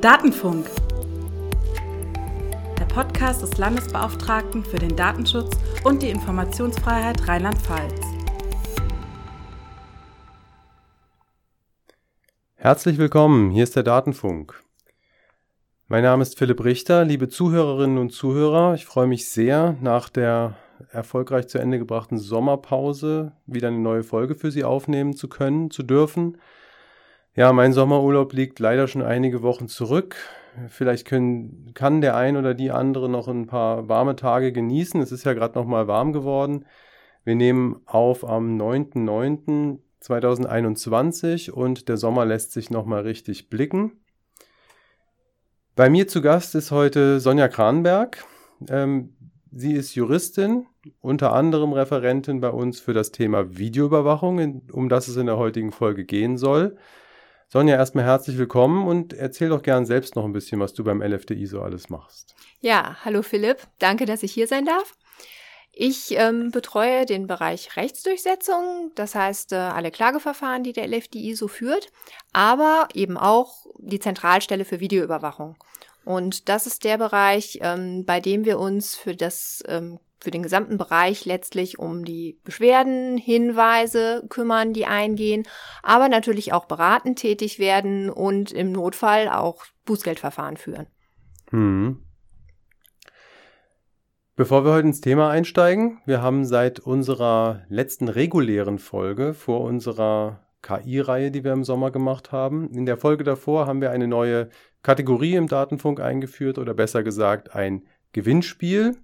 Datenfunk. Der Podcast des Landesbeauftragten für den Datenschutz und die Informationsfreiheit Rheinland-Pfalz. Herzlich willkommen, hier ist der Datenfunk. Mein Name ist Philipp Richter, liebe Zuhörerinnen und Zuhörer. Ich freue mich sehr, nach der erfolgreich zu Ende gebrachten Sommerpause wieder eine neue Folge für Sie aufnehmen zu können, zu dürfen. Ja, mein Sommerurlaub liegt leider schon einige Wochen zurück. Vielleicht können, kann der ein oder die andere noch ein paar warme Tage genießen. Es ist ja gerade noch mal warm geworden. Wir nehmen auf am 9.9.2021 und der Sommer lässt sich noch mal richtig blicken. Bei mir zu Gast ist heute Sonja Kranberg. Ähm, sie ist Juristin, unter anderem Referentin bei uns für das Thema Videoüberwachung, um das es in der heutigen Folge gehen soll. Sonja, erstmal herzlich willkommen und erzähl doch gern selbst noch ein bisschen, was du beim LFDI so alles machst. Ja, hallo Philipp, danke, dass ich hier sein darf. Ich ähm, betreue den Bereich Rechtsdurchsetzung, das heißt äh, alle Klageverfahren, die der LFDI so führt, aber eben auch die Zentralstelle für Videoüberwachung. Und das ist der Bereich, ähm, bei dem wir uns für das ähm, für den gesamten Bereich letztlich um die Beschwerden, Hinweise kümmern, die eingehen, aber natürlich auch beratend tätig werden und im Notfall auch Bußgeldverfahren führen. Hm. Bevor wir heute ins Thema einsteigen, wir haben seit unserer letzten regulären Folge vor unserer KI-Reihe, die wir im Sommer gemacht haben. In der Folge davor haben wir eine neue Kategorie im Datenfunk eingeführt oder besser gesagt ein Gewinnspiel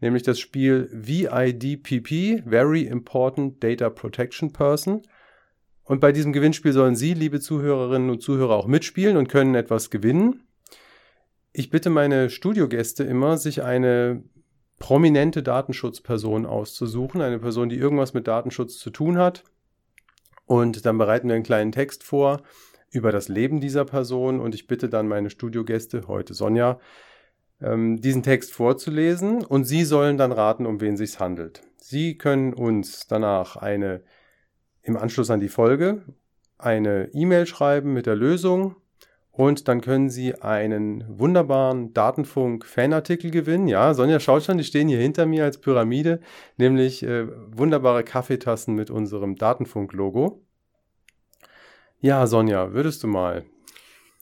nämlich das Spiel VIDPP, Very Important Data Protection Person. Und bei diesem Gewinnspiel sollen Sie, liebe Zuhörerinnen und Zuhörer, auch mitspielen und können etwas gewinnen. Ich bitte meine Studiogäste immer, sich eine prominente Datenschutzperson auszusuchen, eine Person, die irgendwas mit Datenschutz zu tun hat. Und dann bereiten wir einen kleinen Text vor über das Leben dieser Person und ich bitte dann meine Studiogäste, heute Sonja, ähm, diesen Text vorzulesen und Sie sollen dann raten, um wen sich handelt. Sie können uns danach eine im Anschluss an die Folge eine E-Mail schreiben mit der Lösung und dann können Sie einen wunderbaren Datenfunk-Fanartikel gewinnen. Ja, Sonja schaut schon, die stehen hier hinter mir als Pyramide, nämlich äh, wunderbare Kaffeetassen mit unserem Datenfunk-Logo. Ja, Sonja, würdest du mal?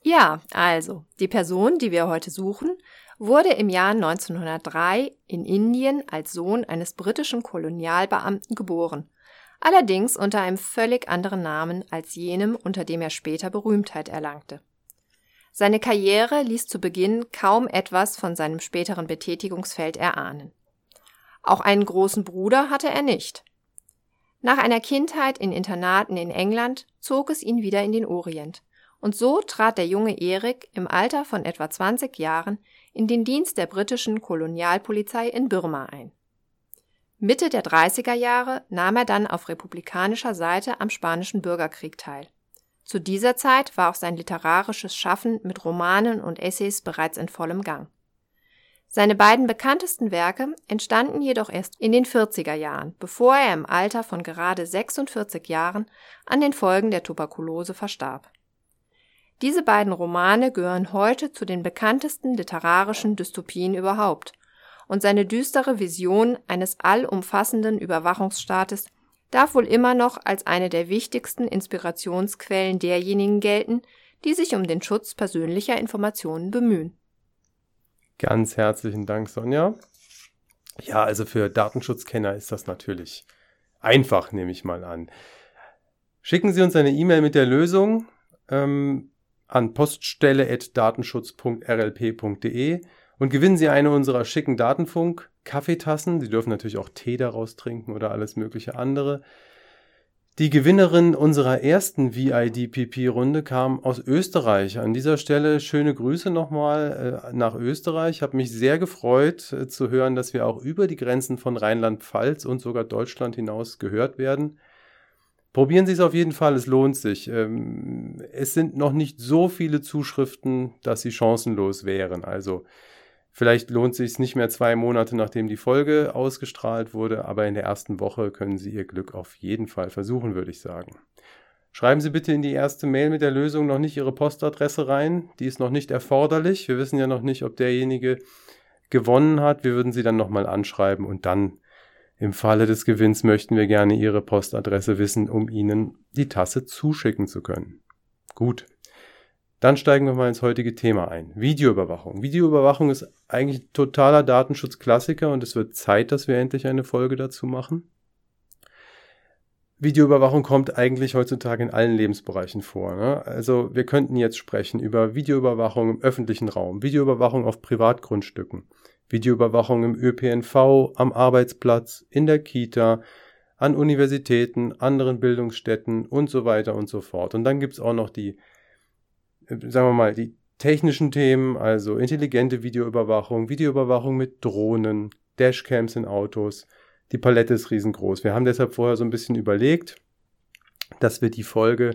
Ja, also, die Person, die wir heute suchen, wurde im Jahr 1903 in Indien als Sohn eines britischen Kolonialbeamten geboren, allerdings unter einem völlig anderen Namen als jenem, unter dem er später Berühmtheit erlangte. Seine Karriere ließ zu Beginn kaum etwas von seinem späteren Betätigungsfeld erahnen. Auch einen großen Bruder hatte er nicht. Nach einer Kindheit in Internaten in England zog es ihn wieder in den Orient, und so trat der junge Erik im Alter von etwa 20 Jahren in den Dienst der britischen Kolonialpolizei in Birma ein. Mitte der 30er Jahre nahm er dann auf republikanischer Seite am Spanischen Bürgerkrieg teil. Zu dieser Zeit war auch sein literarisches Schaffen mit Romanen und Essays bereits in vollem Gang. Seine beiden bekanntesten Werke entstanden jedoch erst in den 40er Jahren, bevor er im Alter von gerade 46 Jahren an den Folgen der Tuberkulose verstarb. Diese beiden Romane gehören heute zu den bekanntesten literarischen Dystopien überhaupt, und seine düstere Vision eines allumfassenden Überwachungsstaates darf wohl immer noch als eine der wichtigsten Inspirationsquellen derjenigen gelten, die sich um den Schutz persönlicher Informationen bemühen. Ganz herzlichen Dank, Sonja. Ja, also für Datenschutzkenner ist das natürlich einfach, nehme ich mal an. Schicken Sie uns eine E-Mail mit der Lösung. Ähm, an poststelle.datenschutz.rlp.de und gewinnen Sie eine unserer schicken Datenfunk Kaffeetassen. Sie dürfen natürlich auch Tee daraus trinken oder alles mögliche andere. Die Gewinnerin unserer ersten VIDPP-Runde kam aus Österreich. An dieser Stelle schöne Grüße nochmal äh, nach Österreich. Ich habe mich sehr gefreut äh, zu hören, dass wir auch über die Grenzen von Rheinland-Pfalz und sogar Deutschland hinaus gehört werden. Probieren Sie es auf jeden Fall, es lohnt sich. Ähm, es sind noch nicht so viele Zuschriften, dass Sie chancenlos wären. Also vielleicht lohnt es sich nicht mehr zwei Monate, nachdem die Folge ausgestrahlt wurde, aber in der ersten Woche können Sie Ihr Glück auf jeden Fall versuchen, würde ich sagen. Schreiben Sie bitte in die erste Mail mit der Lösung noch nicht Ihre Postadresse rein. Die ist noch nicht erforderlich. Wir wissen ja noch nicht, ob derjenige gewonnen hat. Wir würden Sie dann nochmal anschreiben und dann im Falle des Gewinns möchten wir gerne Ihre Postadresse wissen, um Ihnen die Tasse zuschicken zu können. Gut. Dann steigen wir mal ins heutige Thema ein. Videoüberwachung. Videoüberwachung ist eigentlich totaler Datenschutzklassiker und es wird Zeit, dass wir endlich eine Folge dazu machen. Videoüberwachung kommt eigentlich heutzutage in allen Lebensbereichen vor. Ne? Also wir könnten jetzt sprechen über Videoüberwachung im öffentlichen Raum, Videoüberwachung auf Privatgrundstücken, Videoüberwachung im ÖPNV, am Arbeitsplatz, in der Kita, an Universitäten, anderen Bildungsstätten und so weiter und so fort. Und dann gibt's auch noch die, äh, sagen wir mal, die technischen Themen, also intelligente Videoüberwachung, Videoüberwachung mit Drohnen, Dashcams in Autos, die Palette ist riesengroß. Wir haben deshalb vorher so ein bisschen überlegt, dass wir die Folge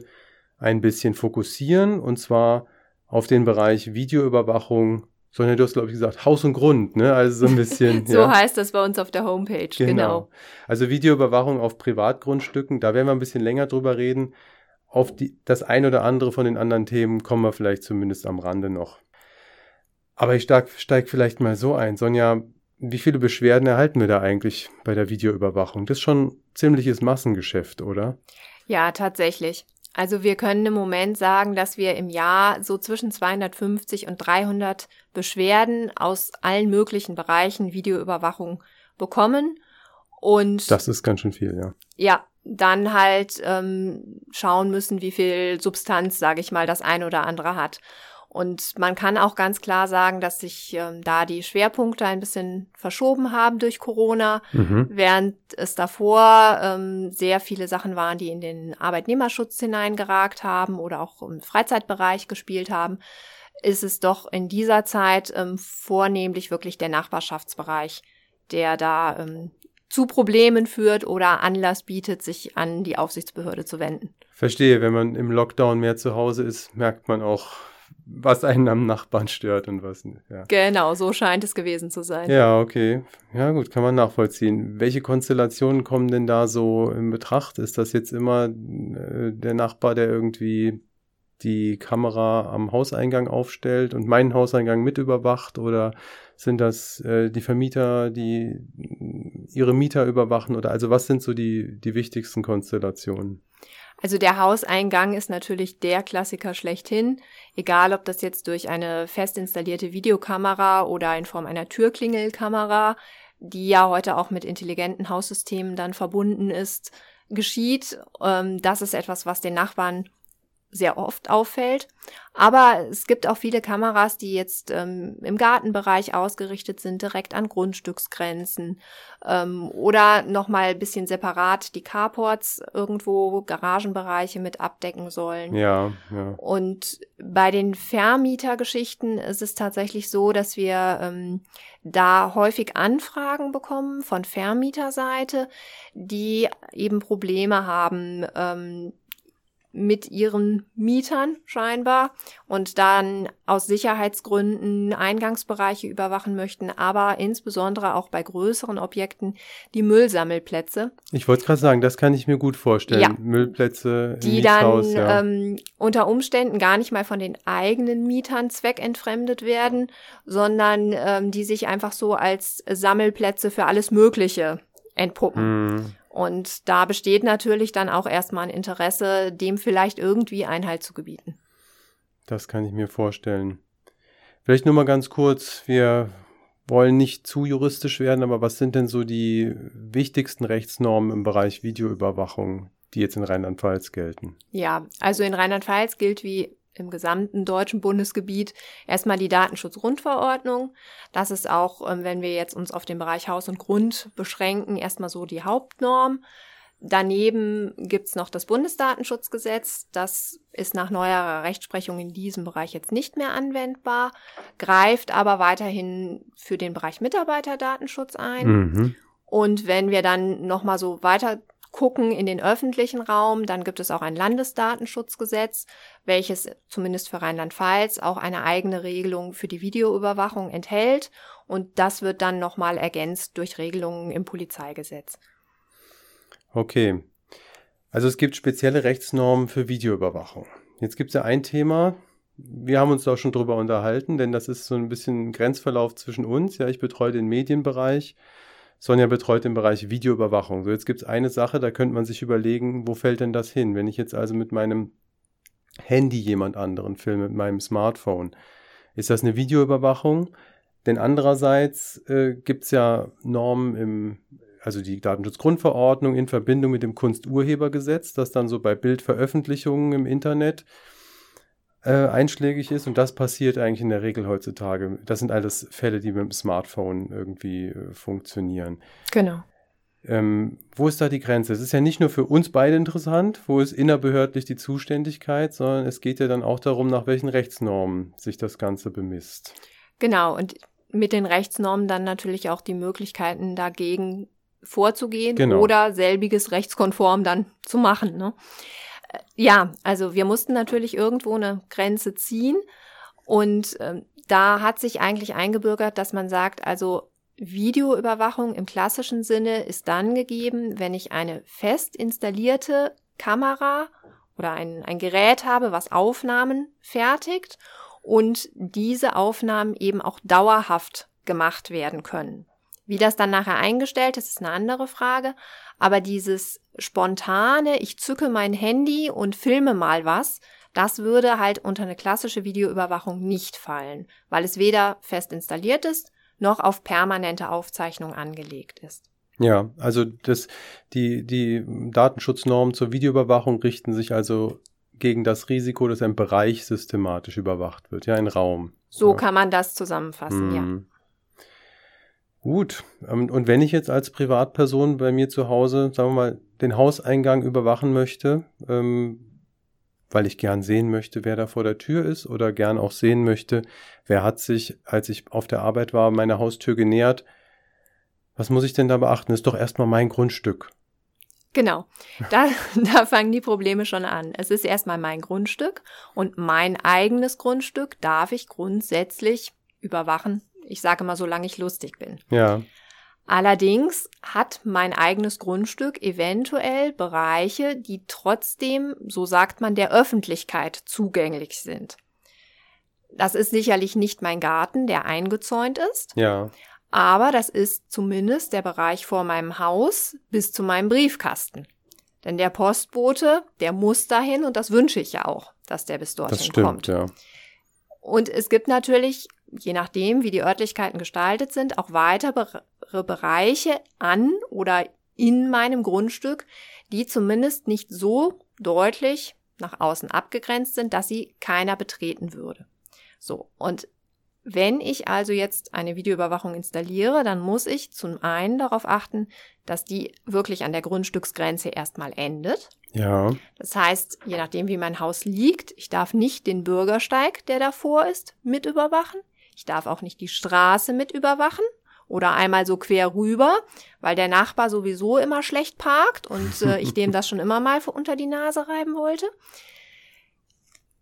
ein bisschen fokussieren und zwar auf den Bereich Videoüberwachung. Sonja, du hast, glaube ich, gesagt, Haus und Grund, ne? Also so ein bisschen. so ja. heißt das bei uns auf der Homepage, genau. genau. Also Videoüberwachung auf Privatgrundstücken, da werden wir ein bisschen länger drüber reden. Auf die, das ein oder andere von den anderen Themen kommen wir vielleicht zumindest am Rande noch. Aber ich steige steig vielleicht mal so ein. Sonja, wie viele Beschwerden erhalten wir da eigentlich bei der Videoüberwachung? Das ist schon ziemliches Massengeschäft, oder? Ja, tatsächlich. Also wir können im Moment sagen, dass wir im Jahr so zwischen 250 und 300 Beschwerden aus allen möglichen Bereichen Videoüberwachung bekommen. Und das ist ganz schön viel, ja. Ja, dann halt ähm, schauen müssen, wie viel Substanz, sage ich mal, das eine oder andere hat. Und man kann auch ganz klar sagen, dass sich ähm, da die Schwerpunkte ein bisschen verschoben haben durch Corona, mhm. während es davor ähm, sehr viele Sachen waren, die in den Arbeitnehmerschutz hineingeragt haben oder auch im Freizeitbereich gespielt haben, ist es doch in dieser Zeit ähm, vornehmlich wirklich der Nachbarschaftsbereich, der da ähm, zu Problemen führt oder Anlass bietet, sich an die Aufsichtsbehörde zu wenden. Verstehe, wenn man im Lockdown mehr zu Hause ist, merkt man auch, was einen am Nachbarn stört und was nicht. Ja. Genau, so scheint es gewesen zu sein. Ja, okay. Ja, gut, kann man nachvollziehen. Welche Konstellationen kommen denn da so in Betracht? Ist das jetzt immer äh, der Nachbar, der irgendwie die Kamera am Hauseingang aufstellt und meinen Hauseingang mit überwacht oder sind das äh, die Vermieter, die ihre Mieter überwachen oder also was sind so die, die wichtigsten Konstellationen? Also der Hauseingang ist natürlich der Klassiker schlechthin, egal ob das jetzt durch eine fest installierte Videokamera oder in Form einer Türklingelkamera, die ja heute auch mit intelligenten Haussystemen dann verbunden ist, geschieht. Ähm, das ist etwas, was den Nachbarn sehr oft auffällt. Aber es gibt auch viele Kameras, die jetzt ähm, im Gartenbereich ausgerichtet sind, direkt an Grundstücksgrenzen ähm, oder nochmal ein bisschen separat die Carports irgendwo Garagenbereiche mit abdecken sollen. Ja, ja. Und bei den Vermietergeschichten ist es tatsächlich so, dass wir ähm, da häufig Anfragen bekommen von Vermieterseite, die eben Probleme haben, ähm, mit ihren Mietern scheinbar und dann aus Sicherheitsgründen Eingangsbereiche überwachen möchten, aber insbesondere auch bei größeren Objekten die Müllsammelplätze. Ich wollte gerade sagen, das kann ich mir gut vorstellen. Ja. Müllplätze, die dann Haus, ja. ähm, unter Umständen gar nicht mal von den eigenen Mietern zweckentfremdet werden, sondern ähm, die sich einfach so als Sammelplätze für alles Mögliche entpuppen. Mm. Und da besteht natürlich dann auch erstmal ein Interesse, dem vielleicht irgendwie Einhalt zu gebieten. Das kann ich mir vorstellen. Vielleicht nur mal ganz kurz, wir wollen nicht zu juristisch werden, aber was sind denn so die wichtigsten Rechtsnormen im Bereich Videoüberwachung, die jetzt in Rheinland-Pfalz gelten? Ja, also in Rheinland-Pfalz gilt wie im gesamten deutschen Bundesgebiet erstmal die Datenschutzgrundverordnung. Das ist auch, ähm, wenn wir jetzt uns auf den Bereich Haus und Grund beschränken, erstmal so die Hauptnorm. Daneben gibt's noch das Bundesdatenschutzgesetz. Das ist nach neuerer Rechtsprechung in diesem Bereich jetzt nicht mehr anwendbar, greift aber weiterhin für den Bereich Mitarbeiterdatenschutz ein. Mhm. Und wenn wir dann nochmal so weiter gucken in den öffentlichen Raum, dann gibt es auch ein Landesdatenschutzgesetz, welches zumindest für Rheinland-Pfalz auch eine eigene Regelung für die Videoüberwachung enthält und das wird dann nochmal ergänzt durch Regelungen im Polizeigesetz. Okay. Also es gibt spezielle Rechtsnormen für Videoüberwachung. Jetzt gibt es ja ein Thema, wir haben uns da auch schon drüber unterhalten, denn das ist so ein bisschen ein Grenzverlauf zwischen uns. Ja, ich betreue den Medienbereich, Sonja betreut den Bereich Videoüberwachung. So, jetzt gibt es eine Sache, da könnte man sich überlegen, wo fällt denn das hin? Wenn ich jetzt also mit meinem Handy jemand anderen filme, mit meinem Smartphone, ist das eine Videoüberwachung? Denn andererseits äh, gibt es ja Normen im, also die Datenschutzgrundverordnung in Verbindung mit dem Kunsturhebergesetz, das dann so bei Bildveröffentlichungen im Internet äh, einschlägig ist. Und das passiert eigentlich in der Regel heutzutage. Das sind alles Fälle, die mit dem Smartphone irgendwie äh, funktionieren. Genau. Ähm, wo ist da die Grenze? Es ist ja nicht nur für uns beide interessant, wo ist innerbehördlich die Zuständigkeit, sondern es geht ja dann auch darum, nach welchen Rechtsnormen sich das Ganze bemisst. Genau, und mit den Rechtsnormen dann natürlich auch die Möglichkeiten dagegen vorzugehen genau. oder selbiges rechtskonform dann zu machen. Ne? Äh, ja, also wir mussten natürlich irgendwo eine Grenze ziehen und äh, da hat sich eigentlich eingebürgert, dass man sagt, also Videoüberwachung im klassischen Sinne ist dann gegeben, wenn ich eine fest installierte Kamera oder ein, ein Gerät habe, was Aufnahmen fertigt und diese Aufnahmen eben auch dauerhaft gemacht werden können. Wie das dann nachher eingestellt ist, ist eine andere Frage. Aber dieses spontane, ich zücke mein Handy und filme mal was, das würde halt unter eine klassische Videoüberwachung nicht fallen, weil es weder fest installiert ist, noch auf permanente Aufzeichnung angelegt ist. Ja, also das, die, die Datenschutznormen zur Videoüberwachung richten sich also gegen das Risiko, dass ein Bereich systematisch überwacht wird, ja, ein Raum. So ja. kann man das zusammenfassen, mhm. ja. Gut, ähm, und wenn ich jetzt als Privatperson bei mir zu Hause, sagen wir mal, den Hauseingang überwachen möchte, ähm, weil ich gern sehen möchte, wer da vor der Tür ist oder gern auch sehen möchte, wer hat sich, als ich auf der Arbeit war, meiner Haustür genähert. Was muss ich denn da beachten? Ist doch erstmal mein Grundstück. Genau, da, da fangen die Probleme schon an. Es ist erstmal mein Grundstück und mein eigenes Grundstück darf ich grundsätzlich überwachen. Ich sage mal, solange ich lustig bin. Ja. Allerdings hat mein eigenes Grundstück eventuell Bereiche, die trotzdem, so sagt man, der Öffentlichkeit zugänglich sind. Das ist sicherlich nicht mein Garten, der eingezäunt ist. Ja. Aber das ist zumindest der Bereich vor meinem Haus bis zu meinem Briefkasten. Denn der Postbote, der muss dahin und das wünsche ich ja auch, dass der bis dorthin das stimmt, kommt. Ja. Und es gibt natürlich, je nachdem, wie die Örtlichkeiten gestaltet sind, auch weitere Bereiche an oder in meinem Grundstück, die zumindest nicht so deutlich nach außen abgegrenzt sind, dass sie keiner betreten würde. So, und wenn ich also jetzt eine Videoüberwachung installiere, dann muss ich zum einen darauf achten, dass die wirklich an der Grundstücksgrenze erstmal endet. Ja. Das heißt, je nachdem, wie mein Haus liegt, ich darf nicht den Bürgersteig, der davor ist, mit überwachen. Ich darf auch nicht die Straße mit überwachen oder einmal so quer rüber, weil der Nachbar sowieso immer schlecht parkt und äh, ich dem das schon immer mal unter die Nase reiben wollte.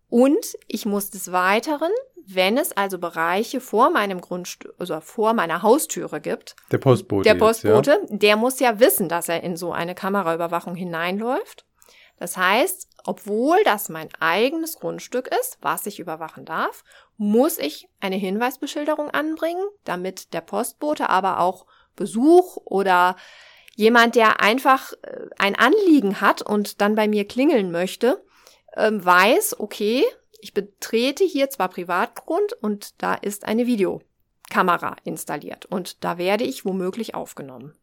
Und ich muss des Weiteren, wenn es also Bereiche vor meinem Grundstück, also vor meiner Haustüre gibt. Der Postbote. Der Postbote, jetzt, ja? der muss ja wissen, dass er in so eine Kameraüberwachung hineinläuft. Das heißt, obwohl das mein eigenes Grundstück ist, was ich überwachen darf, muss ich eine Hinweisbeschilderung anbringen, damit der Postbote aber auch Besuch oder jemand, der einfach äh, ein Anliegen hat und dann bei mir klingeln möchte, ähm, weiß, okay, ich betrete hier zwar Privatgrund und da ist eine Videokamera installiert und da werde ich womöglich aufgenommen.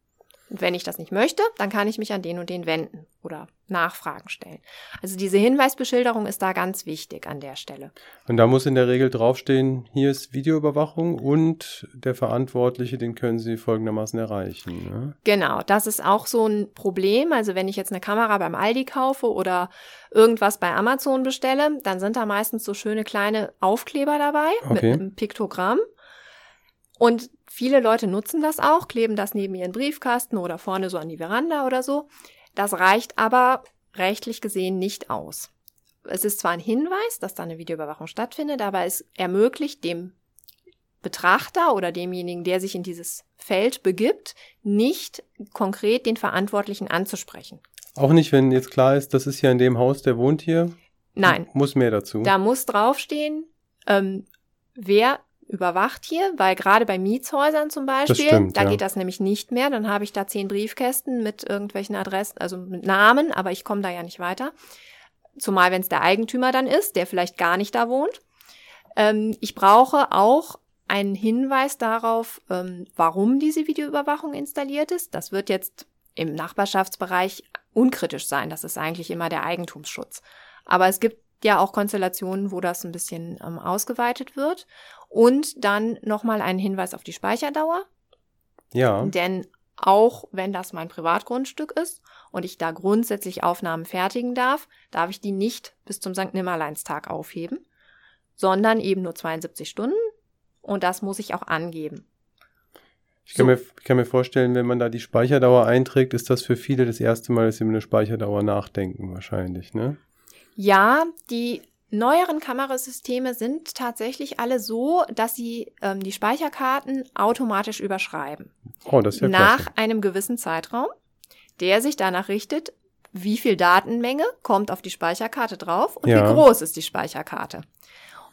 Und wenn ich das nicht möchte, dann kann ich mich an den und den wenden oder Nachfragen stellen. Also diese Hinweisbeschilderung ist da ganz wichtig an der Stelle. Und da muss in der Regel draufstehen, hier ist Videoüberwachung und der Verantwortliche, den können Sie folgendermaßen erreichen. Ne? Genau, das ist auch so ein Problem. Also wenn ich jetzt eine Kamera beim Aldi kaufe oder irgendwas bei Amazon bestelle, dann sind da meistens so schöne kleine Aufkleber dabei okay. mit einem Piktogramm. Und viele Leute nutzen das auch, kleben das neben ihren Briefkasten oder vorne so an die Veranda oder so. Das reicht aber rechtlich gesehen nicht aus. Es ist zwar ein Hinweis, dass da eine Videoüberwachung stattfindet, aber es ermöglicht dem Betrachter oder demjenigen, der sich in dieses Feld begibt, nicht konkret den Verantwortlichen anzusprechen. Auch nicht, wenn jetzt klar ist, das ist ja in dem Haus, der wohnt hier? Nein. Muss mehr dazu. Da muss draufstehen, ähm, wer überwacht hier, weil gerade bei Mietshäusern zum Beispiel, stimmt, da ja. geht das nämlich nicht mehr. Dann habe ich da zehn Briefkästen mit irgendwelchen Adressen, also mit Namen, aber ich komme da ja nicht weiter. Zumal wenn es der Eigentümer dann ist, der vielleicht gar nicht da wohnt. Ähm, ich brauche auch einen Hinweis darauf, ähm, warum diese Videoüberwachung installiert ist. Das wird jetzt im Nachbarschaftsbereich unkritisch sein. Das ist eigentlich immer der Eigentumsschutz. Aber es gibt ja auch Konstellationen, wo das ein bisschen ähm, ausgeweitet wird. Und dann nochmal einen Hinweis auf die Speicherdauer. ja. Denn auch wenn das mein Privatgrundstück ist und ich da grundsätzlich Aufnahmen fertigen darf, darf ich die nicht bis zum St. Nimmerleinstag aufheben, sondern eben nur 72 Stunden. Und das muss ich auch angeben. Ich kann, So. mir, ich kann mir vorstellen, wenn man da die Speicherdauer einträgt, ist das für viele das erste Mal, dass sie über eine Speicherdauer nachdenken, wahrscheinlich, ne? Ja, die neueren Kamerasysteme sind tatsächlich alle so, dass sie ähm, die Speicherkarten automatisch überschreiben. Oh, das ist ja nach klasse. einem gewissen Zeitraum, der sich danach richtet, wie viel Datenmenge kommt auf die Speicherkarte drauf und Ja. wie groß ist die Speicherkarte.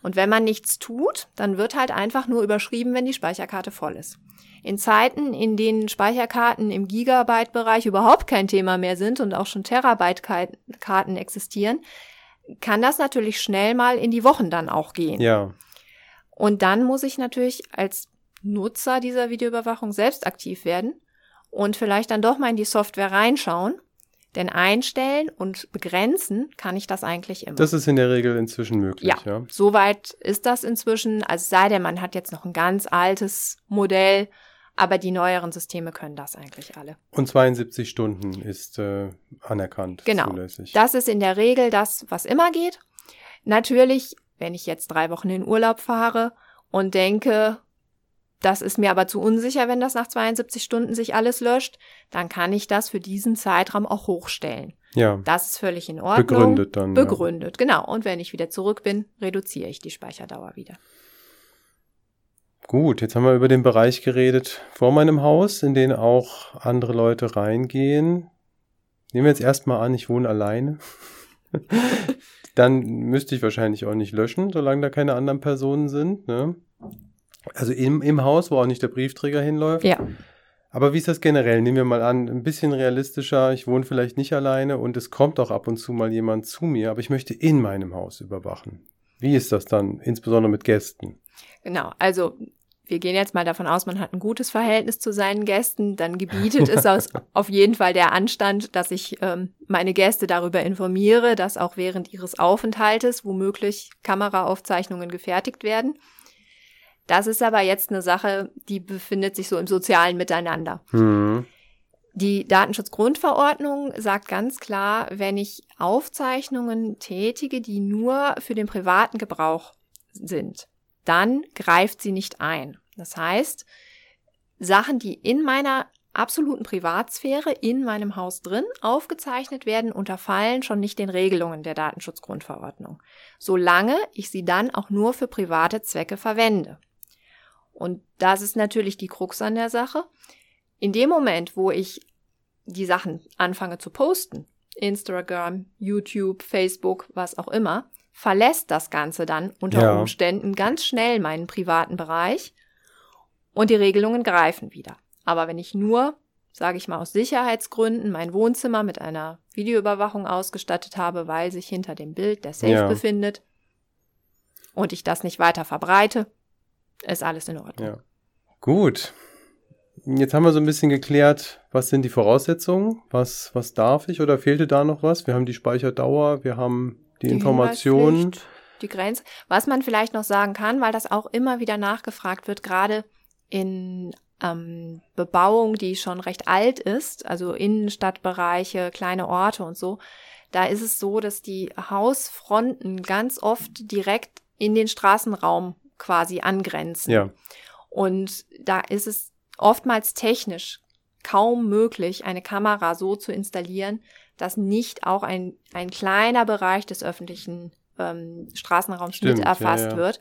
Und wenn man nichts tut, dann wird halt einfach nur überschrieben, wenn die Speicherkarte voll ist. In Zeiten, in denen Speicherkarten im Gigabyte-Bereich überhaupt kein Thema mehr sind und auch schon Terabyte-Karten existieren, kann das natürlich schnell mal in die Wochen dann auch gehen. Ja, Und dann muss ich natürlich als Nutzer dieser Videoüberwachung selbst aktiv werden und vielleicht dann doch mal in die Software reinschauen. Denn einstellen und begrenzen kann ich das eigentlich immer. das ist in der Regel inzwischen möglich, ja, ja. soweit ist das inzwischen. Also es sei denn, man hat jetzt noch ein ganz altes Modell, aber die neueren Systeme können das eigentlich alle. Und 72 Stunden ist äh, anerkannt, Genau. zulässig. Das ist in der Regel das, was immer geht. Natürlich, wenn ich jetzt drei Wochen in Urlaub fahre und denke, das ist mir aber zu unsicher, wenn das nach 72 Stunden sich alles löscht, dann kann ich das für diesen Zeitraum auch hochstellen. ja, Das ist völlig in Ordnung. begründet dann. Begründet, genau. Und wenn ich wieder zurück bin, reduziere ich die Speicherdauer wieder. Gut, jetzt haben wir über den Bereich geredet vor meinem Haus, in den auch andere Leute reingehen. Nehmen wir jetzt erstmal an, ich wohne alleine. Dann müsste ich wahrscheinlich auch nicht löschen, solange da keine anderen Personen sind. Ne? Also im, im Haus, wo auch nicht der Briefträger hinläuft. Ja. Aber wie ist das generell? Nehmen wir mal an, ein bisschen realistischer. Ich wohne vielleicht nicht alleine und es kommt auch ab und zu mal jemand zu mir, aber ich möchte in meinem Haus überwachen. Wie ist das dann, insbesondere mit Gästen? Genau, also wir gehen jetzt mal davon aus, man hat ein gutes Verhältnis zu seinen Gästen, dann gebietet es aus, auf jeden Fall der Anstand, dass ich ähm, meine Gäste darüber informiere, dass auch während ihres Aufenthaltes womöglich Kameraaufzeichnungen gefertigt werden. Das ist aber jetzt eine Sache, die befindet sich so im sozialen Miteinander. Hm. Die Datenschutzgrundverordnung sagt ganz klar, wenn ich Aufzeichnungen tätige, die nur für den privaten Gebrauch sind, dann greift sie nicht ein. Das heißt, Sachen, die in meiner absoluten Privatsphäre in meinem Haus drin aufgezeichnet werden, unterfallen schon nicht den Regelungen der Datenschutzgrundverordnung, solange ich sie dann auch nur für private Zwecke verwende. Und das ist natürlich die Krux an der Sache. In dem Moment, wo ich die Sachen anfange zu posten, Instagram, YouTube, Facebook, was auch immer, verlässt das Ganze dann unter Ja. Umständen ganz schnell meinen privaten Bereich und die Regelungen greifen wieder. Aber wenn ich nur, sage ich mal aus Sicherheitsgründen, mein Wohnzimmer mit einer Videoüberwachung ausgestattet habe, weil sich hinter dem Bild der Safe Ja. befindet und ich das nicht weiter verbreite, ist alles in Ordnung. Ja. Gut. Jetzt haben wir so ein bisschen geklärt, was sind die Voraussetzungen, was, was darf ich oder fehlte da noch was? Wir haben die Speicherdauer, wir haben die, Informationen. Hinweispflicht, Die Grenze. Was man vielleicht noch sagen kann, weil das auch immer wieder nachgefragt wird, gerade in ähm, Bebauung, die schon recht alt ist, also Innenstadtbereiche, kleine Orte und so, da ist es so, dass die Hausfronten ganz oft direkt in den Straßenraum quasi angrenzen. Ja, Und da ist es oftmals technisch kaum möglich, eine Kamera so zu installieren, dass nicht auch ein, ein kleiner Bereich des öffentlichen ähm, Straßenraums Stimmt, mit erfasst ja, ja. wird.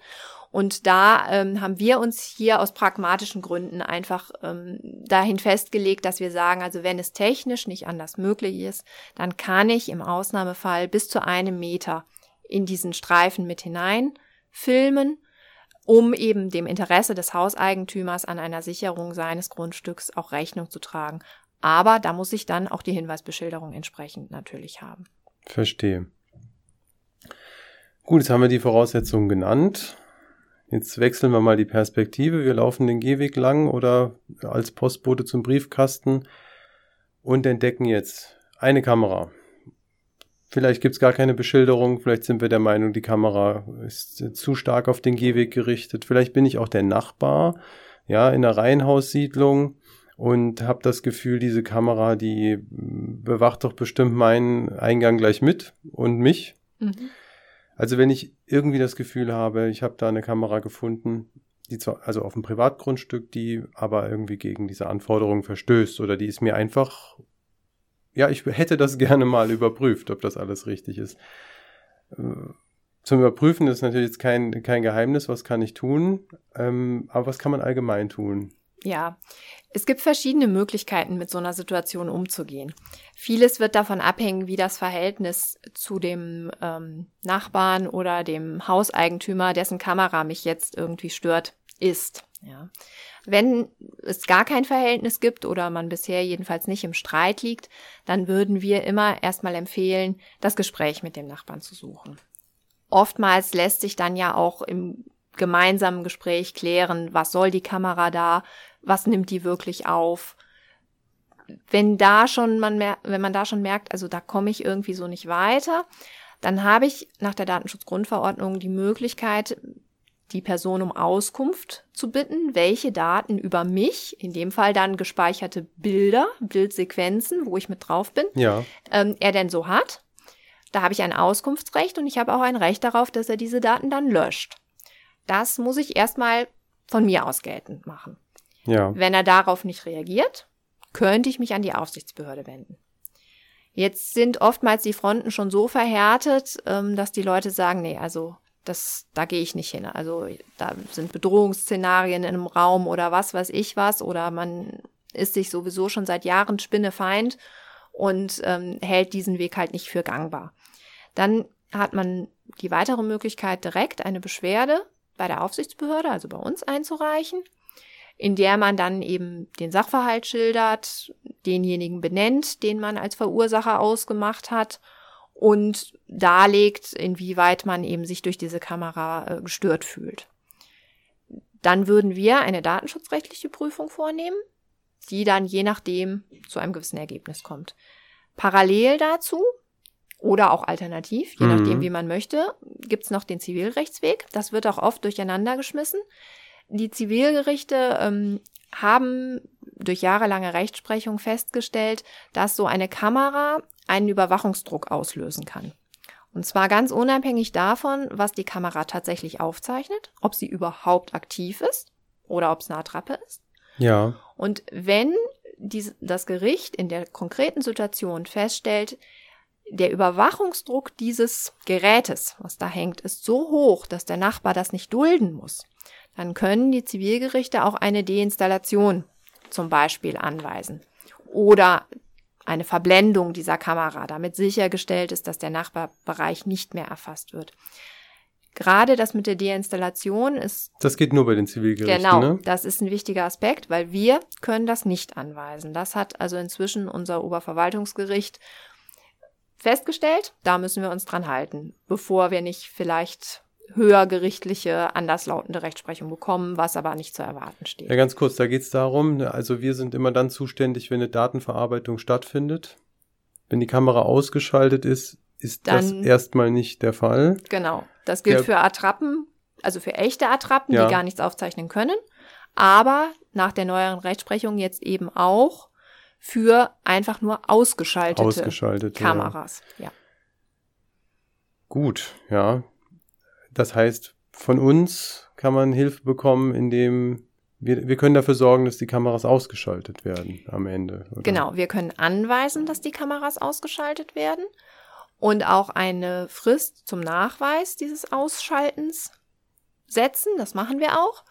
Und da ähm, haben wir uns hier aus pragmatischen Gründen einfach ähm, dahin festgelegt, dass wir sagen, also wenn es technisch nicht anders möglich ist, dann kann ich im Ausnahmefall bis zu einem Meter in diesen Streifen mit hinein filmen, um eben dem Interesse des Hauseigentümers an einer Sicherung seines Grundstücks auch Rechnung zu tragen. Aber da muss ich dann auch die Hinweisbeschilderung entsprechend natürlich haben. Verstehe. Gut, jetzt haben wir die Voraussetzungen genannt. Jetzt wechseln wir mal die Perspektive. Wir laufen den Gehweg lang oder als Postbote zum Briefkasten und entdecken jetzt eine Kamera. Vielleicht gibt's gar keine Beschilderung, vielleicht sind wir der Meinung, die Kamera ist zu stark auf den Gehweg gerichtet. Vielleicht bin ich auch der Nachbar, ja, in einer Reihenhaussiedlung und habe das Gefühl, diese Kamera, die bewacht doch bestimmt meinen Eingang gleich mit und mich. Mhm. Also wenn ich irgendwie das Gefühl habe, ich habe da eine Kamera gefunden, die zwar, also auf einem Privatgrundstück, die aber irgendwie gegen diese Anforderungen verstößt oder die ist mir einfach ja, ich hätte das gerne mal überprüft, ob das alles richtig ist. Äh, zum Überprüfen ist natürlich jetzt kein, kein Geheimnis, was kann ich tun, ähm, aber was kann man allgemein tun? Ja, es gibt verschiedene Möglichkeiten, mit so einer Situation umzugehen. Vieles wird davon abhängen, wie das Verhältnis zu dem ähm, Nachbarn oder dem Hauseigentümer, dessen Kamera mich jetzt irgendwie stört, ist. Ja. Wenn es gar kein Verhältnis gibt oder man bisher jedenfalls nicht im Streit liegt, dann würden wir immer erstmal empfehlen, das Gespräch mit dem Nachbarn zu suchen. Oftmals lässt sich dann ja auch im gemeinsamen Gespräch klären, was soll die Kamera da, was nimmt die wirklich auf. Wenn da schon man wenn man da schon merkt, also da komme ich irgendwie so nicht weiter, dann habe ich nach der Datenschutzgrundverordnung die Möglichkeit, die Person um Auskunft zu bitten, welche Daten über mich, in dem Fall dann gespeicherte Bilder, Bildsequenzen, wo ich mit drauf bin, ja. ähm, er denn so hat. Da habe ich ein Auskunftsrecht und ich habe auch ein Recht darauf, dass er diese Daten dann löscht. Das muss ich erstmal von mir aus geltend machen. Ja. Wenn er darauf nicht reagiert, könnte ich mich an die Aufsichtsbehörde wenden. Jetzt sind oftmals die Fronten schon so verhärtet, ähm, dass die Leute sagen, nee, also das, da gehe ich nicht hin. Also da sind Bedrohungsszenarien in einem Raum oder was weiß ich was oder man ist sich sowieso schon seit Jahren Spinnefeind und ähm, hält diesen Weg halt nicht für gangbar. Dann hat man die weitere Möglichkeit, direkt eine Beschwerde bei der Aufsichtsbehörde, also bei uns einzureichen, in der man dann eben den Sachverhalt schildert, denjenigen benennt, den man als Verursacher ausgemacht hat und darlegt, inwieweit man eben sich durch diese Kamera äh, gestört fühlt. Dann würden wir eine datenschutzrechtliche Prüfung vornehmen, die dann je nachdem zu einem gewissen Ergebnis kommt. Parallel dazu oder auch alternativ, je mhm. nachdem, wie man möchte, gibt's noch den Zivilrechtsweg. Das wird auch oft durcheinander geschmissen. Die Zivilgerichte ähm, haben durch jahrelange Rechtsprechung festgestellt, dass so eine Kamera einen Überwachungsdruck auslösen kann. Und zwar ganz unabhängig davon, was die Kamera tatsächlich aufzeichnet, ob sie überhaupt aktiv ist oder ob es eine Attrappe ist. Ja. Und wenn dies, das Gericht in der konkreten Situation feststellt, der Überwachungsdruck dieses Gerätes, was da hängt, ist so hoch, dass der Nachbar das nicht dulden muss, dann können die Zivilgerichte auch eine Deinstallation zum Beispiel anweisen oder eine Verblendung dieser Kamera, damit sichergestellt ist, dass der Nachbarbereich nicht mehr erfasst wird. Gerade das mit der Deinstallation ist. Das geht nur bei den Zivilgerichten. Genau, ne? das ist ein wichtiger Aspekt, weil wir können das nicht anweisen. Das hat also inzwischen unser Oberverwaltungsgericht festgestellt. Da müssen wir uns dran halten, bevor wir nicht vielleicht höhergerichtliche, anderslautende Rechtsprechung bekommen, was aber nicht zu erwarten steht. Ja, ganz kurz, da geht es darum, ne, also wir sind immer dann zuständig, wenn eine Datenverarbeitung stattfindet. Wenn die Kamera ausgeschaltet ist, ist dann, das erstmal nicht der Fall. Genau, das gilt der, für Attrappen, also für echte Attrappen, ja. die gar nichts aufzeichnen können, aber nach der neueren Rechtsprechung jetzt eben auch für einfach nur ausgeschaltete, ausgeschaltete Kameras. Ja. ja. Gut, ja. Das heißt, von uns kann man Hilfe bekommen, indem wir, wir können dafür sorgen, dass die Kameras ausgeschaltet werden am Ende. Oder? Genau, wir können anweisen, dass die Kameras ausgeschaltet werden und auch eine Frist zum Nachweis dieses Ausschaltens setzen. Das machen wir auch.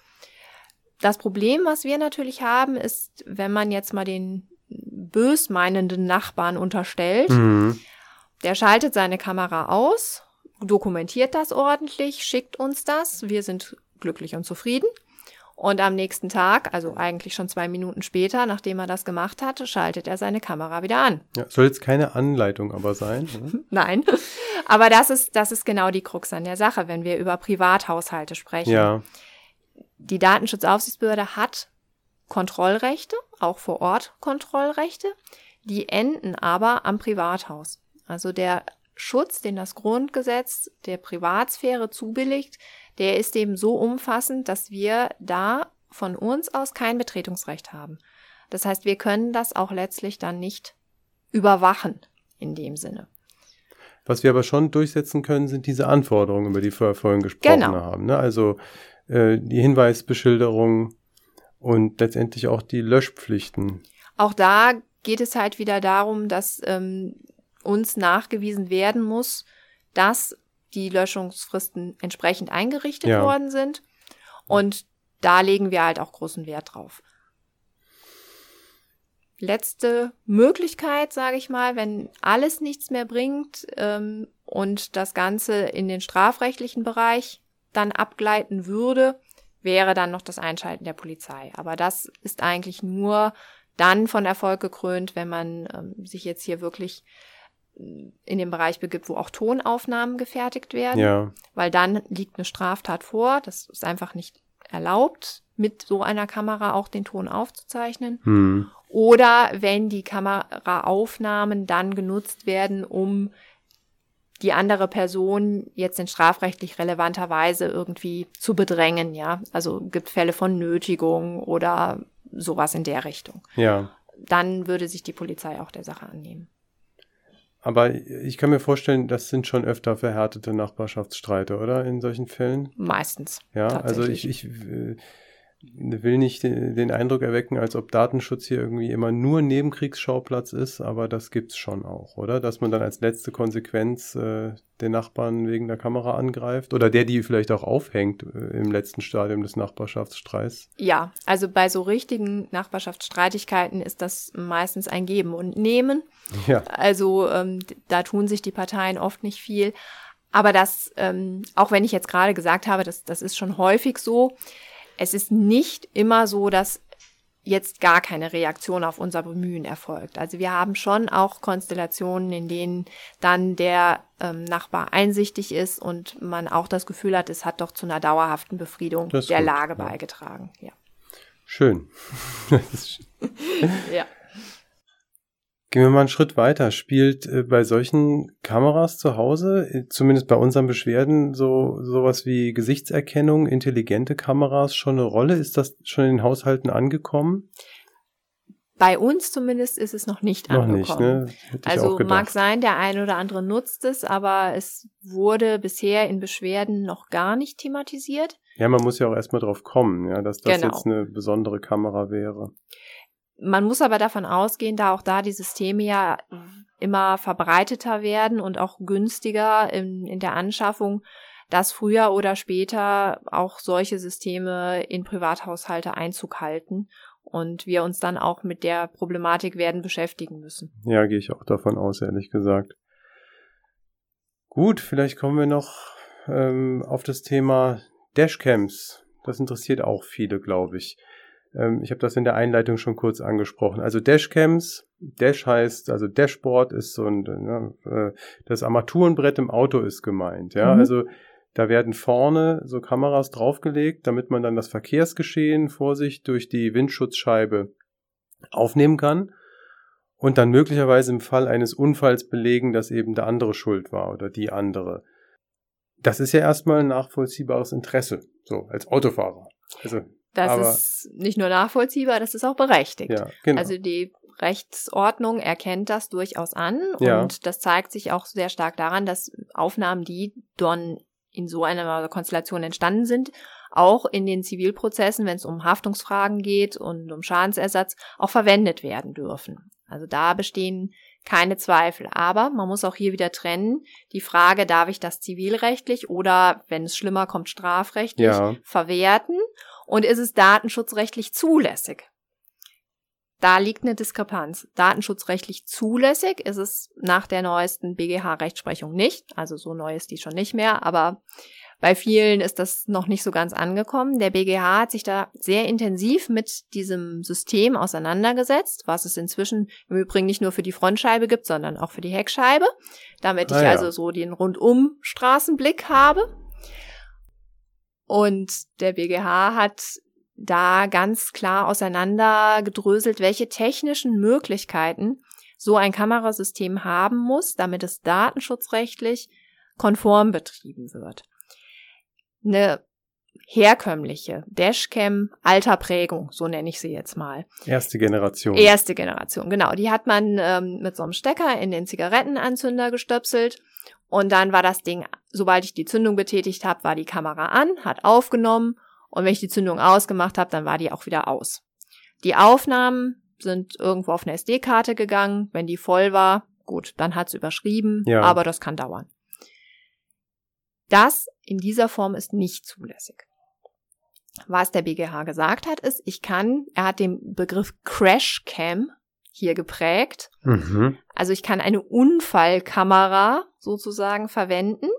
Das Problem, was wir natürlich haben, ist, wenn man jetzt mal den bösmeinenden Nachbarn unterstellt, mhm. der schaltet seine Kamera aus, dokumentiert das ordentlich, schickt uns das, wir sind glücklich und zufrieden. Und am nächsten Tag, also eigentlich schon zwei Minuten später, nachdem er das gemacht hat, schaltet er seine Kamera wieder an. Ja, soll jetzt keine Anleitung aber sein. Ne? Nein, aber das ist, das ist genau die Krux an der Sache, wenn wir über Privathaushalte sprechen. Ja. Die Datenschutzaufsichtsbehörde hat Kontrollrechte, auch vor Ort Kontrollrechte, die enden aber am Privathaus. Also der Schutz, den das Grundgesetz der Privatsphäre zubilligt, der ist eben so umfassend, dass wir da von uns aus kein Betretungsrecht haben. Das heißt, wir können das auch letztlich dann nicht überwachen in dem Sinne. Was wir aber schon durchsetzen können, sind diese Anforderungen, über die wir vorhin gesprochen genau. haben. Ne? Also äh, die Hinweisbeschilderung und letztendlich auch die Löschpflichten. Auch da geht es halt wieder darum, dass ähm, uns nachgewiesen werden muss, dass die Löschungsfristen entsprechend eingerichtet ja. worden sind. Und da legen wir halt auch großen Wert drauf. Letzte Möglichkeit, sage ich mal, wenn alles nichts mehr bringt ähm, und das Ganze in den strafrechtlichen Bereich dann abgleiten würde, wäre dann noch das Einschalten der Polizei. Aber das ist eigentlich nur dann von Erfolg gekrönt, wenn man ähm, sich jetzt hier wirklich in den Bereich begibt, wo auch Tonaufnahmen gefertigt werden. Ja. Weil dann liegt eine Straftat vor. Das ist einfach nicht erlaubt, mit so einer Kamera auch den Ton aufzuzeichnen. Hm. Oder wenn die Kameraaufnahmen dann genutzt werden, um die andere Person jetzt in strafrechtlich relevanter Weise irgendwie zu bedrängen, ja. Also gibt Fälle von Nötigung oder sowas in der Richtung. Ja. Dann würde sich die Polizei auch der Sache annehmen. Aber ich kann mir vorstellen, das sind schon öfter verhärtete Nachbarschaftsstreite, oder? In solchen Fällen? Meistens. Ja, also ich, ich äh, will nicht den, Eindruck erwecken, als ob Datenschutz hier irgendwie immer nur Nebenkriegsschauplatz ist, aber das gibt's schon auch, oder? Dass man dann als letzte Konsequenz äh, den Nachbarn wegen der Kamera angreift oder der, die vielleicht auch aufhängt äh, im letzten Stadium des Nachbarschaftsstreits. Ja, also bei so richtigen Nachbarschaftsstreitigkeiten ist das meistens ein Geben und Nehmen. Ja. Also ähm, da tun sich die Parteien oft nicht viel. Aber das, ähm, auch wenn ich jetzt gerade gesagt habe, das, das ist schon häufig so, es ist nicht immer so, dass jetzt gar keine Reaktion auf unser Bemühen erfolgt. Also wir haben schon auch Konstellationen, in denen dann der ähm, Nachbar einsichtig ist und man auch das Gefühl hat, es hat doch zu einer dauerhaften Befriedung der gut, Lage ja. beigetragen. Ja. Schön. ja. Gehen wir mal einen Schritt weiter. Spielt äh, bei solchen Kameras zu Hause, äh, zumindest bei unseren Beschwerden, so sowas wie Gesichtserkennung, intelligente Kameras schon eine Rolle? Ist das schon in den Haushalten angekommen? Bei uns zumindest ist es noch nicht noch angekommen. Nicht, ne? Also mag sein, der eine oder andere nutzt es, aber es wurde bisher in Beschwerden noch gar nicht thematisiert. Ja, man muss ja auch erstmal drauf kommen, ja, dass das genau. jetzt eine besondere Kamera wäre. Man muss aber davon ausgehen, da auch da die Systeme ja immer verbreiteter werden und auch günstiger in, in der Anschaffung, dass früher oder später auch solche Systeme in Privathaushalte Einzug halten und wir uns dann auch mit der Problematik werden beschäftigen müssen. Ja, gehe ich auch davon aus, ehrlich gesagt. Gut, vielleicht kommen wir noch ähm, auf das Thema Dashcams. Das interessiert auch viele, glaube ich. Ähm, ich habe das in der Einleitung schon kurz angesprochen. Also Dashcams, Dash heißt, also Dashboard ist so ein, ne, äh, das Armaturenbrett im Auto ist gemeint. Ja, mhm. also da werden vorne so Kameras draufgelegt, damit man dann das Verkehrsgeschehen vor sich durch die Windschutzscheibe aufnehmen kann und dann möglicherweise im Fall eines Unfalls belegen, dass eben der andere schuld war oder die andere. Das ist ja erstmal ein nachvollziehbares Interesse, so als Autofahrer. Also das Aber ist nicht nur nachvollziehbar, das ist auch berechtigt. Ja, genau. Also die Rechtsordnung erkennt das durchaus an ja. und das zeigt sich auch sehr stark daran, dass Aufnahmen, die dann in so einer Konstellation entstanden sind, auch in den Zivilprozessen, wenn es um Haftungsfragen geht und um Schadensersatz, auch verwendet werden dürfen. Also da bestehen keine Zweifel. Aber man muss auch hier wieder trennen. Die Frage, darf ich das zivilrechtlich oder, wenn es schlimmer kommt, strafrechtlich Ja. verwerten? Und ist es datenschutzrechtlich zulässig? Da liegt eine Diskrepanz. Datenschutzrechtlich zulässig ist es nach der neuesten BGH-Rechtsprechung nicht. Also so neu ist die schon nicht mehr, aber bei vielen ist das noch nicht so ganz angekommen. Der BGH hat sich da sehr intensiv mit diesem System auseinandergesetzt, was es inzwischen im Übrigen nicht nur für die Frontscheibe gibt, sondern auch für die Heckscheibe, damit Ah, ich ja. also so den Rundum-Straßenblick habe. Und der BGH hat da ganz klar auseinandergedröselt, welche technischen Möglichkeiten so ein Kamerasystem haben muss, damit es datenschutzrechtlich konform betrieben wird. Eine herkömmliche Dashcam alter Prägung, so nenne ich sie jetzt mal. Erste Generation. Erste Generation, genau. Die hat man ähm, mit so einem Stecker in den Zigarettenanzünder gestöpselt und dann war das Ding, sobald ich die Zündung betätigt habe, war die Kamera an, hat aufgenommen und wenn ich die Zündung ausgemacht habe, dann war die auch wieder aus. Die Aufnahmen sind irgendwo auf eine SD-Karte gegangen. Wenn die voll war, gut, dann hat's überschrieben, Ja. aber das kann dauern. Das in dieser Form ist nicht zulässig. Was der BGH gesagt hat, ist, ich kann, er hat den Begriff Crashcam hier geprägt. Mhm. Also ich kann eine Unfallkamera sozusagen verwenden.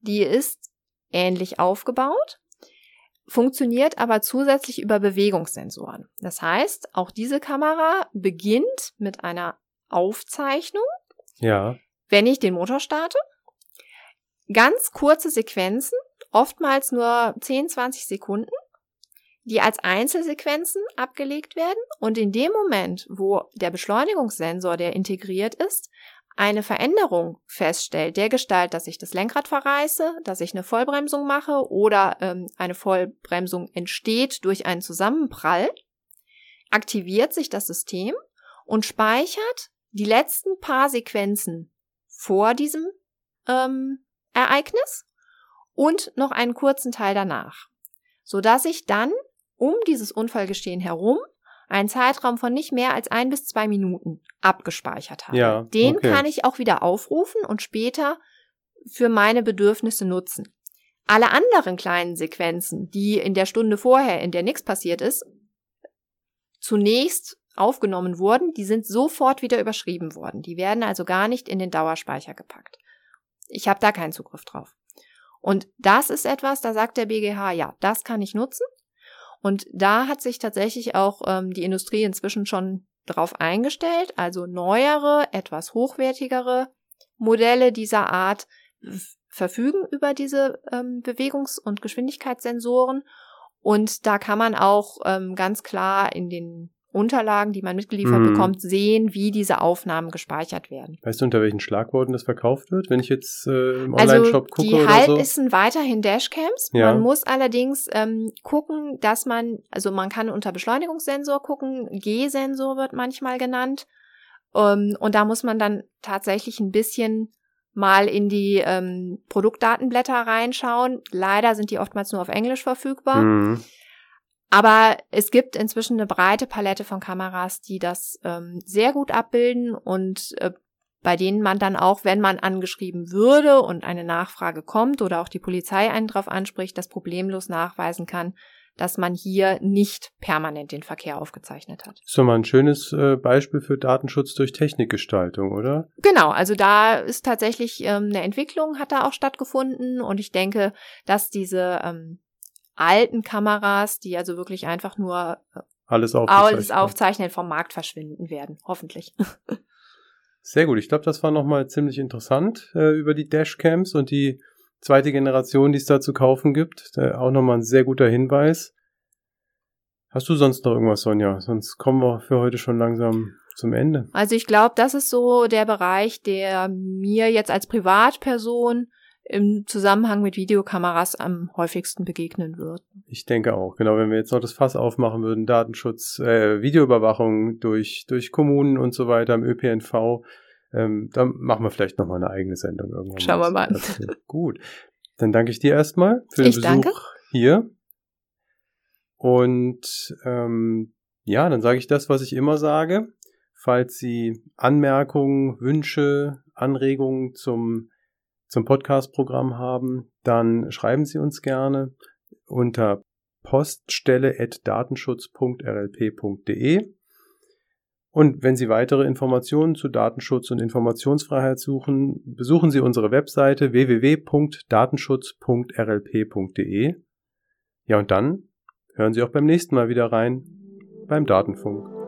Die ist ähnlich aufgebaut, funktioniert aber zusätzlich über Bewegungssensoren. Das heißt, auch diese Kamera beginnt mit einer Aufzeichnung, Ja. wenn ich den Motor starte. Ganz kurze Sequenzen, oftmals nur 10, 20 Sekunden, die als Einzelsequenzen abgelegt werden und in dem Moment, wo der Beschleunigungssensor, der integriert ist, eine Veränderung feststellt, der Gestalt, dass ich das Lenkrad verreiße, dass ich eine Vollbremsung mache oder ähm, eine Vollbremsung entsteht durch einen Zusammenprall, aktiviert sich das System und speichert die letzten paar Sequenzen vor diesem ähm, Ereignis und noch einen kurzen Teil danach, so dass ich dann um dieses Unfallgeschehen herum einen Zeitraum von nicht mehr als ein bis zwei Minuten abgespeichert habe. Ja, Den okay. kann ich auch wieder aufrufen und später für meine Bedürfnisse nutzen. Alle anderen kleinen Sequenzen, die in der Stunde vorher, in der nichts passiert ist, zunächst aufgenommen wurden, die sind sofort wieder überschrieben worden. Die werden also gar nicht in den Dauerspeicher gepackt. Ich habe da keinen Zugriff drauf. Und das ist etwas, da sagt der BGH, ja, das kann ich nutzen. Und da hat sich tatsächlich auch ähm, die Industrie inzwischen schon drauf eingestellt. Also neuere, etwas hochwertigere Modelle dieser Art verfügen über diese ähm, Bewegungs- und Geschwindigkeitssensoren. Und da kann man auch ähm, ganz klar in den Unterlagen, die man mitgeliefert Mhm. bekommt, sehen, wie diese Aufnahmen gespeichert werden. Weißt du, unter welchen Schlagworten das verkauft wird, wenn ich jetzt äh, im Also Online-Shop gucke die oder halt so? ist weiterhin Dashcams. Ja. Man muss allerdings ähm, gucken, dass man, also man kann unter Beschleunigungssensor gucken, G-Sensor wird manchmal genannt. Ähm, und da muss man dann tatsächlich ein bisschen mal in die ähm, Produktdatenblätter reinschauen. Leider sind die oftmals nur auf Englisch verfügbar. Mhm. Aber es gibt inzwischen eine breite Palette von Kameras, die das ähm, sehr gut abbilden und äh, bei denen man dann auch, wenn man angeschrieben würde und eine Nachfrage kommt oder auch die Polizei einen drauf anspricht, das problemlos nachweisen kann, dass man hier nicht permanent den Verkehr aufgezeichnet hat. Ist doch mal ein schönes äh, Beispiel für Datenschutz durch Technikgestaltung, oder? Genau, also da ist tatsächlich ähm, eine Entwicklung, hat da auch stattgefunden und ich denke, dass diese ähm, alten Kameras, die also wirklich einfach nur äh, Alles aufgezeichnet. alles aufzeichnen, vom Markt verschwinden werden, hoffentlich. Sehr gut. Ich glaube, das war nochmal ziemlich interessant äh, über die Dashcams und die zweite Generation, die es da zu kaufen gibt. Äh, auch nochmal ein sehr guter Hinweis. Hast du sonst noch irgendwas, Sonja? Sonst kommen wir für heute schon langsam zum Ende. Also ich glaube, das ist so der Bereich, der mir jetzt als Privatperson im Zusammenhang mit Videokameras am häufigsten begegnen wird. Ich denke auch, genau, wenn wir jetzt noch das Fass aufmachen würden, Datenschutz, äh, Videoüberwachung durch, durch Kommunen und so weiter im ÖPNV, ähm, dann machen wir vielleicht nochmal eine eigene Sendung irgendwann. Schauen wir mal. dazu. Gut. Dann danke ich dir erstmal für den Ich Besuch danke. hier. Und ähm, ja, dann sage ich das, was ich immer sage. Falls Sie Anmerkungen, Wünsche, Anregungen zum, zum Podcast-Programm haben, dann schreiben Sie uns gerne unter poststelle.datenschutz.rlp.de. Und wenn Sie weitere Informationen zu Datenschutz und Informationsfreiheit suchen, besuchen Sie unsere Webseite www.datenschutz.rlp.de. Ja, und dann hören Sie auch beim nächsten Mal wieder rein beim Datenfunk.